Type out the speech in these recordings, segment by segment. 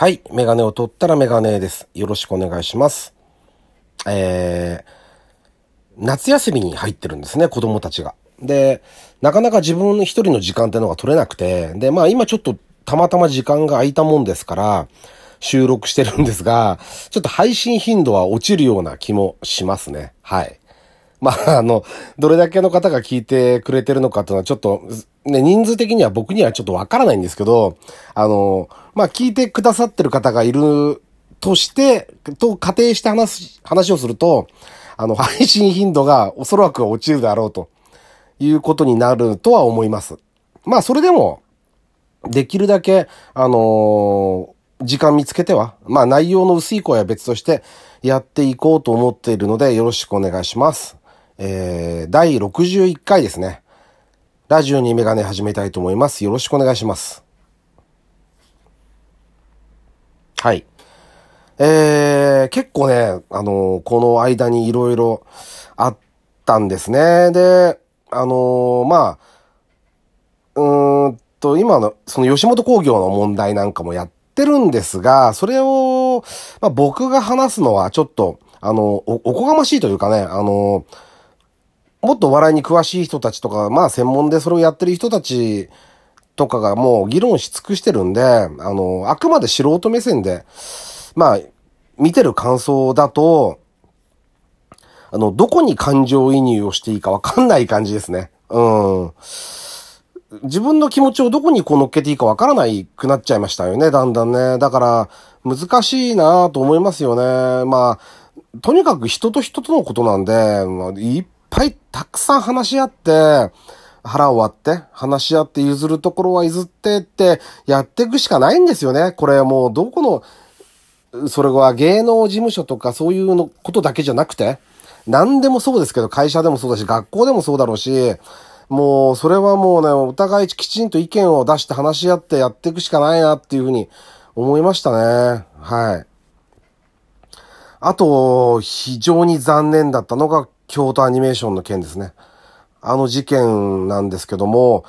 はい。メガネを取ったらメガネです。よろしくお願いします。えー、夏休みに入ってるんですね、子供たちが。で、なかなか自分一人の時間ってのが取れなくて、で、まあ今ちょっとたまたま時間が空いたもんですから、収録してるんですが、ちょっと配信頻度は落ちるような気もしますね。はい。まあ、あの、どれだけの方が聞いてくれてるのかっていうのはちょっと、ね、人数的には僕にはちょっとわからないんですけど、あの、まあ、聞いてくださってる方がいるとして、と仮定して話す、話をすると、あの、配信頻度がおそらく落ちるだろうということになるとは思います。まあ、それでも、できるだけ、あの時間見つけては、まあ内容の薄い声は別としてやっていこうと思っているのでよろしくお願いします。えー、第61回ですね。ラジオにメガネ始めたいと思います。よろしくお願いします。はい。えー、結構ね、あのこの間にいろいろあったんですね。で、あのまあ、うーんと、今の、その吉本興業の問題なんかもやってるんですが、それを、まあ、僕が話すのはちょっと、あの、お、おこがましいというかね、あの、もっと笑いに詳しい人たちとか、まあ専門でそれをやってる人たちとかがもう議論し尽くしてるんで、あの、あくまで素人目線で、まあ、見てる感想だと、あの、どこに感情移入をしていいかわかんない感じですね。うん。自分の気持ちをどこにこう乗っけていいかわからないくなっちゃいましたよね、だんだんね。だから、難しいなと思いますよね。まあ、とにかく人と人とのことなんで、まあ、いっぱいたくさん話し合って、腹を割って、話し合って譲るところは譲ってってやっていくしかないんですよね。これもうどこの、それは芸能事務所とかそういうのことだけじゃなくて、何でもそうですけど、会社でもそうだし、学校でもそうだろうし、もう、それはもうね、お互いきちんと意見を出して話し合ってやっていくしかないなっていうふうに思いましたね。はい。あと、非常に残念だったのが、京都アニメーションの件ですね。あの事件なんですけども、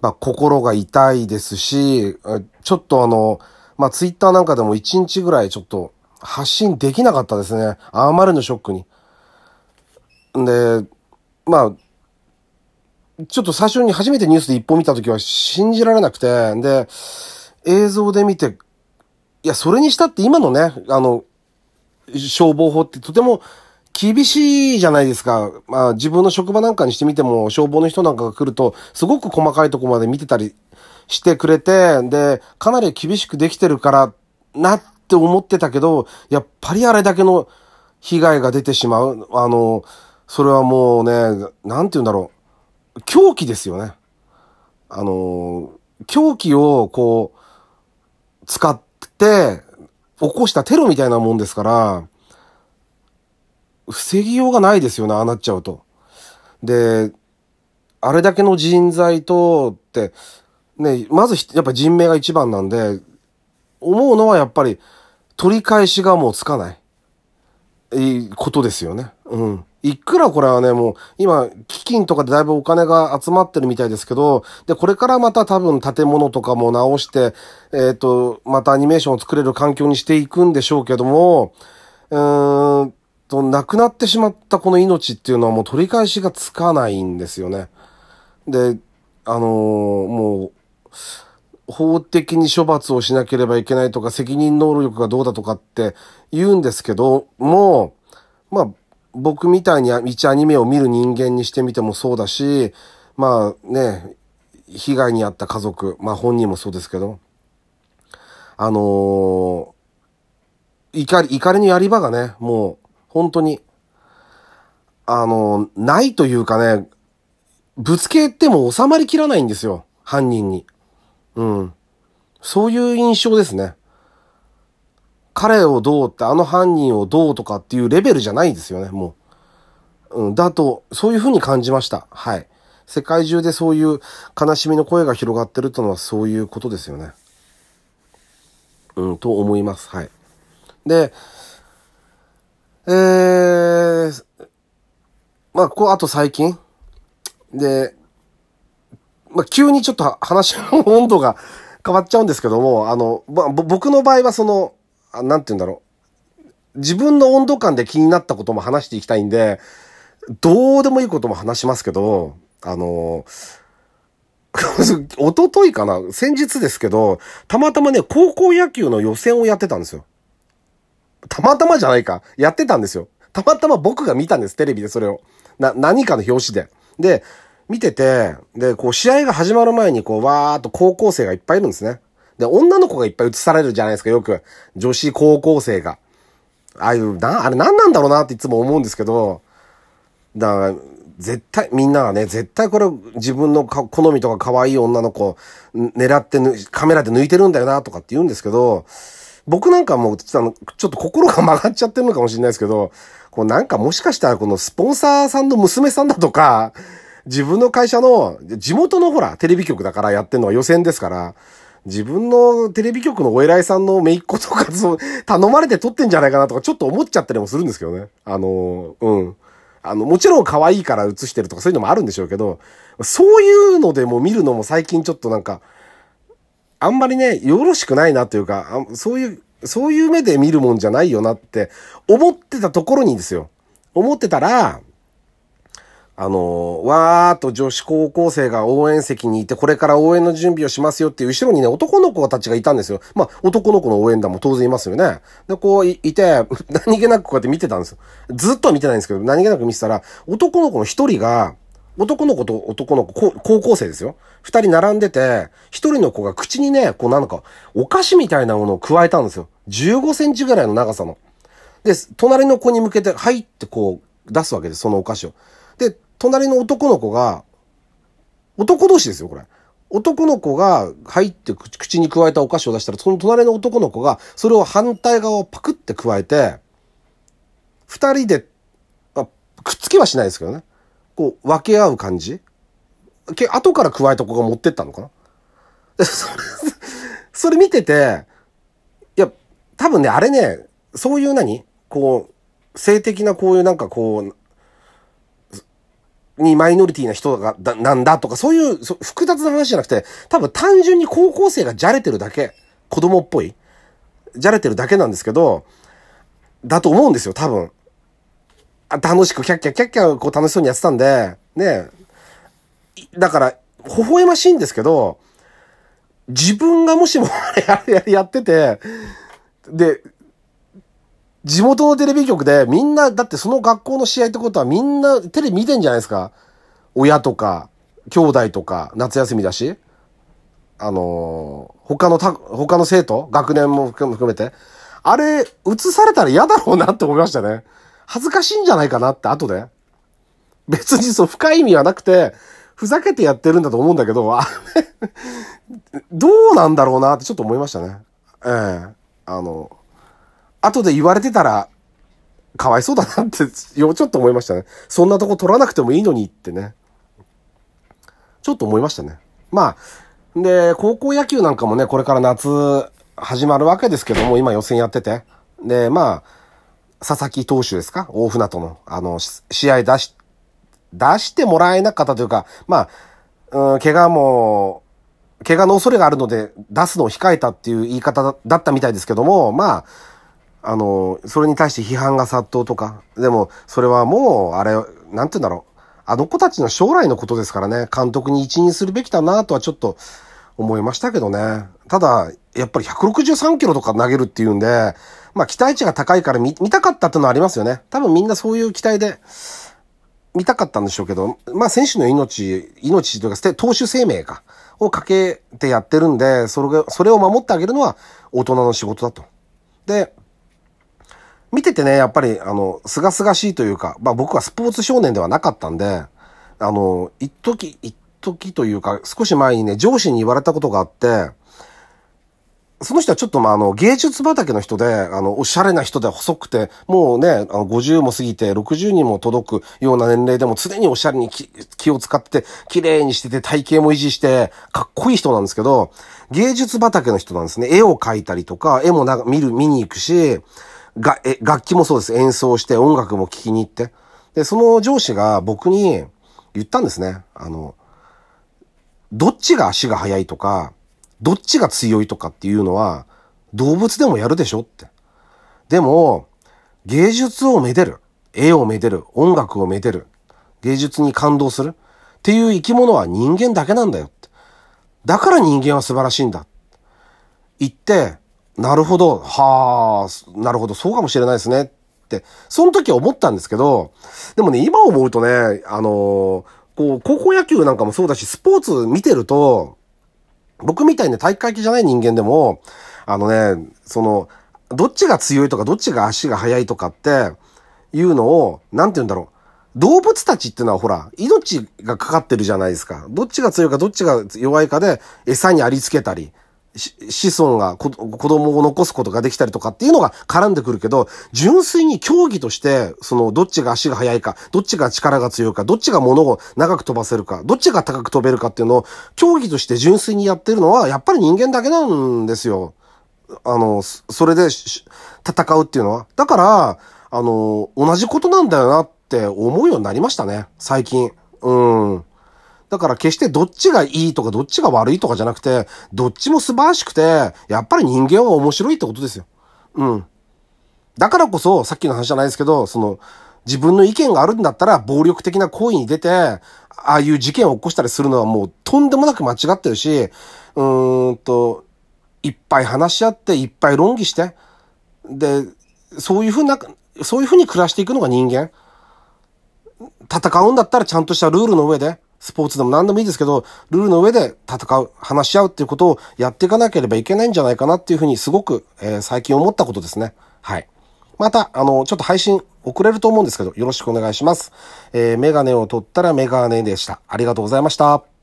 まあ、心が痛いですし、ちょっとあの、まあ、ツイッターなんかでも一日ぐらいちょっと発信できなかったですね。あまりのショックに。んで、まあ、ちょっと最初に初めてニュースで一本見たときは信じられなくて、で、映像で見て、いや、それにしたって今のね、あの、消防法ってとても厳しいじゃないですか。まあ自分の職場なんかにしてみても消防の人なんかが来るとすごく細かいとこまで見てたりしてくれて、で、かなり厳しくできてるからなって思ってたけど、やっぱりあれだけの被害が出てしまう。あの、それはもうね、なんて言うんだろう。狂気ですよね。あの、狂気をこう、使って、起こしたテロみたいなもんですから、防ぎようがないですよね、ああなっちゃうと。で、あれだけの人材とって、ね、まずやっぱ人命が一番なんで、思うのはやっぱり取り返しがもうつかない。いいことですよね。うん。いくらこれはね、もう、今、基金とかでだいぶお金が集まってるみたいですけど、で、これからまた多分建物とかも直して、えっ、と、またアニメーションを作れる環境にしていくんでしょうけども、うーんと、亡くなってしまったこの命っていうのはもう取り返しがつかないんですよね。で、あのーもう、法的に処罰をしなければいけないとか、責任能力がどうだとかって言うんですけど、もう、まあ、僕みたいに一アニメを見る人間にしてみてもそうだし、まあね、被害に遭った家族、まあ本人もそうですけど、あのー怒り、怒りのやり場がね、もう、本当に、あのないというかね、ぶつけても収まりきらないんですよ、犯人に。うん。そういう印象ですね。彼をどうって、あの犯人をどうとかっていうレベルじゃないですよね、もう。うん、だと、そういうふうに感じました。はい。世界中でそういう悲しみの声が広がってるってのはそういうことですよね。うん、と思います。はい。で、えー、まあ、こう、あと最近。で、まあ、急にちょっと話の 温度が変わっちゃうんですけども、あの、ま、僕の場合はその、なんて言うんだろう。自分の温度感で気になったことも話していきたいんで、どうでもいいことも話しますけど、あの、おとといかな？先日ですけど、たまたまね、高校野球の予選をやってたんですよ。たまたまじゃないか。やってたんですよ。たまたま僕が見たんです、テレビでそれを。な、何かの表紙で。で、見てて、で、こう、試合が始まる前に、こう、わーっと高校生がいっぱいいるんですね。で、女の子がいっぱい映されるじゃないですか、よく。女子高校生が。ああいう、な、あれ何なんだろうなっていつも思うんですけど、だから、絶対、みんながね、絶対これ自分の好みとか可愛い女の子狙ってカメラで抜いてるんだよなとかって言うんですけど、僕なんかもう、ちょっと心が曲がっちゃってるのかもしれないですけど、こうなんかもしかしたらこのスポンサーさんの娘さんだとか、自分の会社の、地元のほら、テレビ局だからやってんのは予選ですから、自分のテレビ局のお偉いさんの姪っ子とか、そう、頼まれて撮ってんじゃないかなとか、ちょっと思っちゃったりもするんですけどね。あの、うん。あの、もちろん可愛いから映してるとかそういうのもあるんでしょうけど、そういうのでも見るのも最近ちょっとなんか、あんまりね、よろしくないなというか、そういう、そういう目で見るもんじゃないよなって思ってたところにですよ。思ってたら、あの、わーっと女子高校生が応援席にいて、これから応援の準備をしますよっていう後ろにね、男の子たちがいたんですよ。まあ、男の子の応援団も当然いますよね。で、こういて、何気なくこうやって見てたんですよ。ずっとは見てないんですけど、何気なく見てたら、男の子の一人が、男の子と男の子、高校生ですよ。二人並んでて、一人の子が口にね、こうなんか、お菓子みたいなものを加えたんですよ。15センチぐらいの長さの。で、隣の子に向けて、はいってこう、出すわけです、そのお菓子を。で、隣の男の子が、男同士ですよ、これ。男の子が入って口に加えたお菓子を出したら、その隣の男の子が、それを反対側をパクって加えて、二人で、あ、くっつけはしないですけどね。こう、分け合う感じ？け、後から加えた子が持ってったのかな、それ、それ見てて、いや、多分ね、あれね、そういう何？こう、性的なこういうなんかこう、にマイノリティな人が、だ、なんだとか、そういう複雑な話じゃなくて、多分単純に高校生がじゃれてるだけ、子供っぽい、じゃれてるだけなんですけど、だと思うんですよ、多分。楽しくキャッキャキャッキャこう楽しそうにやってたんで、ねだから、微笑ましいんですけど、自分がもしもややってて、で、地元のテレビ局でみんな、だってその学校の試合ってことはみんなテレビ見てんじゃないですか。親とか、兄弟とか、夏休みだし。あのー、他のた、他の生徒学年も含めて。あれ、映されたら嫌だろうなって思いましたね。恥ずかしいんじゃないかなって後で。別にそう深い意味はなくて、ふざけてやってるんだと思うんだけど、どうなんだろうなってちょっと思いましたね。ええー、あの、後で言われてたら、かわいそうだなって、よ、ちょっと思いましたね。そんなとこ取らなくてもいいのにってね。ちょっと思いましたね。まあ、で、高校野球なんかもね、これから夏始まるわけですけども、今予選やってて。で、まあ、佐々木投手ですか？大船渡の、あの、試合出し、出してもらえなかったというか、まあ、うん、怪我も、怪我の恐れがあるので出すのを控えたっていう言い方だったみたいですけども、まあ、あの、それに対して批判が殺到とか、でも、それはもう、あれ、なんて言うんだろう。あの子たちの将来のことですからね、監督に一任するべきだなとはちょっと思いましたけどね。ただ、やっぱり163キロとか投げるっていうんで、まあ期待値が高いから見見たかったっていうのはありますよね。多分みんなそういう期待で見たかったんでしょうけど、まあ選手の命、命というか、投手生命か、をかけてやってるんで、それが、それを守ってあげるのは大人の仕事だと。で、見ててね、やっぱり、あの、すがすがしいというか、まあ僕はスポーツ少年ではなかったんで、あの、一時、一時というか、少し前にね、上司に言われたことがあって、その人はちょっとまあ、あの、芸術畑の人で、あの、おしゃれな人で細くて、もうね、あの、50も過ぎて、60にも届くような年齢でも常におしゃれに気を使って、綺麗にしてて、体型も維持して、かっこいい人なんですけど、芸術畑の人なんですね。絵を描いたりとか、絵もな見る、見に行くし、が、え、楽器もそうです。演奏して音楽も聴きに行って。で、その上司が僕に言ったんですね。あの、どっちが足が速いとか、どっちが強いとかっていうのは、動物でもやるでしょって。でも、芸術をめでる。絵をめでる。音楽をめでる。芸術に感動する。っていう生き物は人間だけなんだよって。だから人間は素晴らしいんだ。言って、なるほど、はあ、なるほど、そうかもしれないですね。って、その時思ったんですけど、でもね、今思うとね、あのー、こう、高校野球なんかもそうだし、スポーツ見てると、僕みたいに体育会系じゃない人間でも、あのね、その、どっちが強いとか、どっちが足が速いとかって、いうのを、なんて言うんだろう。動物たちってのはほら、命がかかってるじゃないですか。どっちが強いかどっちが弱いかで餌にありつけたり、子孫が子供を残すことができたりとかっていうのが絡んでくるけど、純粋に競技として、その、どっちが足が速いか、どっちが力が強いか、どっちが物を長く飛ばせるか、どっちが高く飛べるかっていうのを、競技として純粋にやってるのは、やっぱり人間だけなんですよ。あの、それで戦うっていうのは。だから、あの、同じことなんだよなって思うようになりましたね、最近。うん。だから決してどっちがいいとかどっちが悪いとかじゃなくて、どっちも素晴らしくて、やっぱり人間は面白いってことですよ。うん。だからこそ、さっきの話じゃないですけど、その、自分の意見があるんだったら、暴力的な行為に出て、ああいう事件を起こしたりするのはもうとんでもなく間違ってるし、うーんと、いっぱい話し合って、いっぱい論議して、で、そういうふうな、そういうふうに暮らしていくのが人間。戦うんだったらちゃんとしたルールの上で、スポーツでも何でもいいですけど、ルールの上で戦う、話し合うっていうことをやっていかなければいけないんじゃないかなっていうふうにすごく、えー、最近思ったことですね。はい。また、あの、ちょっと配信遅れると思うんですけど、よろしくお願いします。えー、メガネを取ったらメガネでした。ありがとうございました。